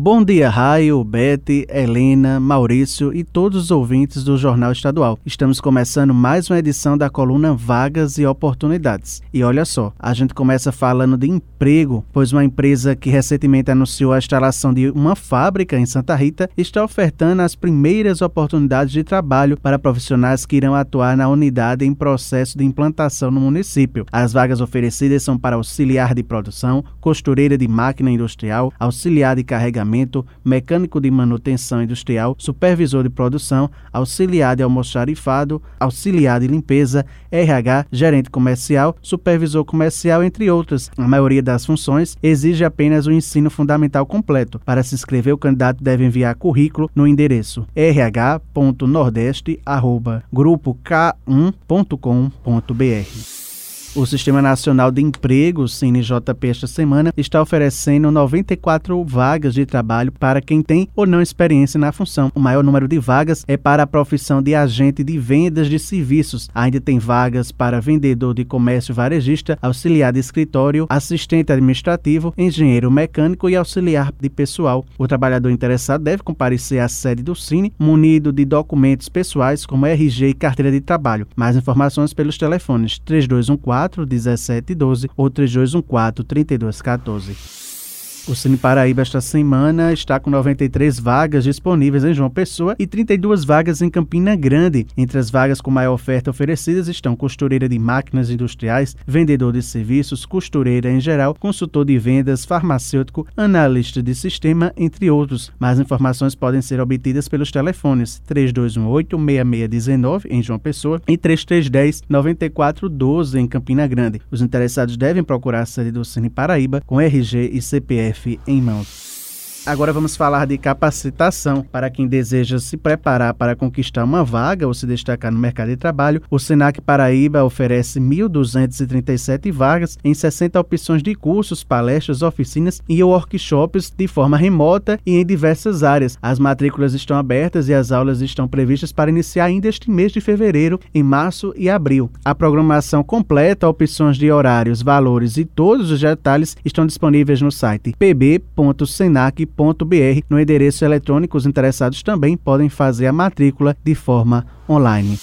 Bom dia, Raio, Bete, Helena, Maurício e todos os ouvintes do Jornal Estadual. Estamos começando mais uma edição da coluna Vagas e Oportunidades. E olha só, a gente começa falando de emprego, pois uma empresa que recentemente anunciou a instalação de uma fábrica em Santa Rita está ofertando as primeiras oportunidades de trabalho para profissionais que irão atuar na unidade em processo de implantação no município. As vagas oferecidas são para auxiliar de produção, costureira de máquina industrial, auxiliar de carregamento mecânico de manutenção industrial, supervisor de produção, auxiliar de almoxarifado, auxiliar de limpeza, RH, gerente comercial, supervisor comercial, entre outras. A maioria das funções exige apenas o ensino fundamental completo. Para se inscrever, o candidato deve enviar currículo no endereço rh.nordeste@grupok1.com.br. O Sistema Nacional de Emprego, CNJP, esta semana está oferecendo 94 vagas de trabalho para quem tem ou não experiência na função. O maior número de vagas é para a profissão de agente de vendas de serviços. Ainda tem vagas para vendedor de comércio varejista, auxiliar de escritório, assistente administrativo, engenheiro mecânico e auxiliar de pessoal. O trabalhador interessado deve comparecer à sede do Cine munido de documentos pessoais como RG e carteira de trabalho. Mais informações pelos telefones 3214 1712 ou 3214 3214. O Cine Paraíba esta semana está com 93 vagas disponíveis em João Pessoa e 32 vagas em Campina Grande. Entre as vagas com maior oferta oferecidas estão costureira de máquinas industriais, vendedor de serviços, costureira em geral, consultor de vendas, farmacêutico, analista de sistema, entre outros. Mais informações podem ser obtidas pelos telefones 3218-6619 em João Pessoa e 3310-9412 em Campina Grande. Os interessados devem procurar a sede do Cine Paraíba com RG e CPF em mãos. Agora vamos falar de capacitação para quem deseja se preparar para conquistar uma vaga ou se destacar no mercado de trabalho. O Senac Paraíba oferece 1.237 vagas em 60 opções de cursos, palestras, oficinas e workshops de forma remota e em diversas áreas. As matrículas estão abertas e as aulas estão previstas para iniciar ainda este mês de fevereiro, em março e abril. A programação completa, opções de horários, valores e todos os detalhes estão disponíveis no site pb.senac.com no endereço eletrônico, os interessados também podem fazer a matrícula de forma online.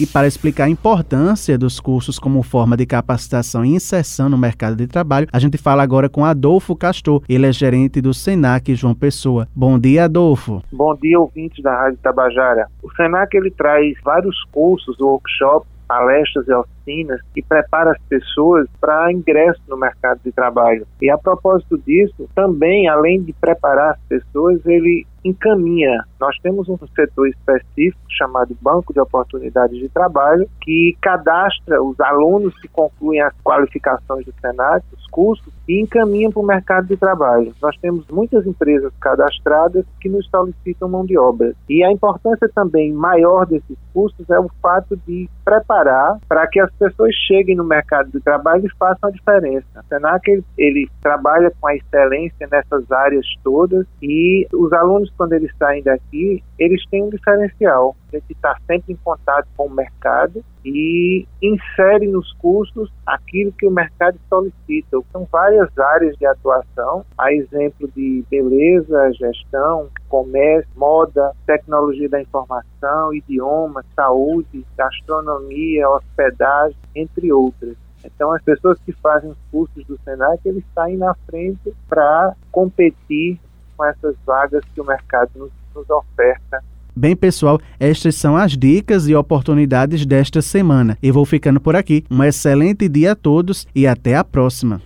E para explicar a importância dos cursos como forma de capacitação e inserção no mercado de trabalho, a gente fala agora com Adolfo Castor. Ele é gerente do Senac João Pessoa. Bom dia, Adolfo. Bom dia, ouvintes da Rádio Tabajara. O Senac ele traz vários cursos, workshops palestras e oficinas que prepara as pessoas para ingresso no mercado de trabalho. E a propósito disso, também, além de preparar as pessoas, ele encaminha. Nós temos um setor específico chamado Banco de Oportunidades de Trabalho, que cadastra os alunos que concluem as qualificações do Senat, os cursos, e encaminha para o mercado de trabalho. Nós temos muitas empresas cadastradas que nos solicitam mão de obra. E a importância também maior desses cursos é o fato de preparar para que as pessoas cheguem no mercado de trabalho e façam a diferença. O Senac ele, ele trabalha com a excelência nessas áreas todas e os alunos quando eles saem daqui, eles têm um diferencial. A gente está sempre em contato com o mercado e insere nos cursos aquilo que o mercado solicita. São várias áreas de atuação, a exemplo de beleza, gestão, comércio, moda, tecnologia da informação, idioma, saúde, gastronomia, hospedagem, entre outras. Então, as pessoas que fazem os cursos do Senac, eles saem na frente para competir com essas vagas que o mercado nos, nos oferta Bem, pessoal, estas são as dicas e oportunidades desta semana. Eu vou ficando por aqui. Um excelente dia a todos e até a próxima.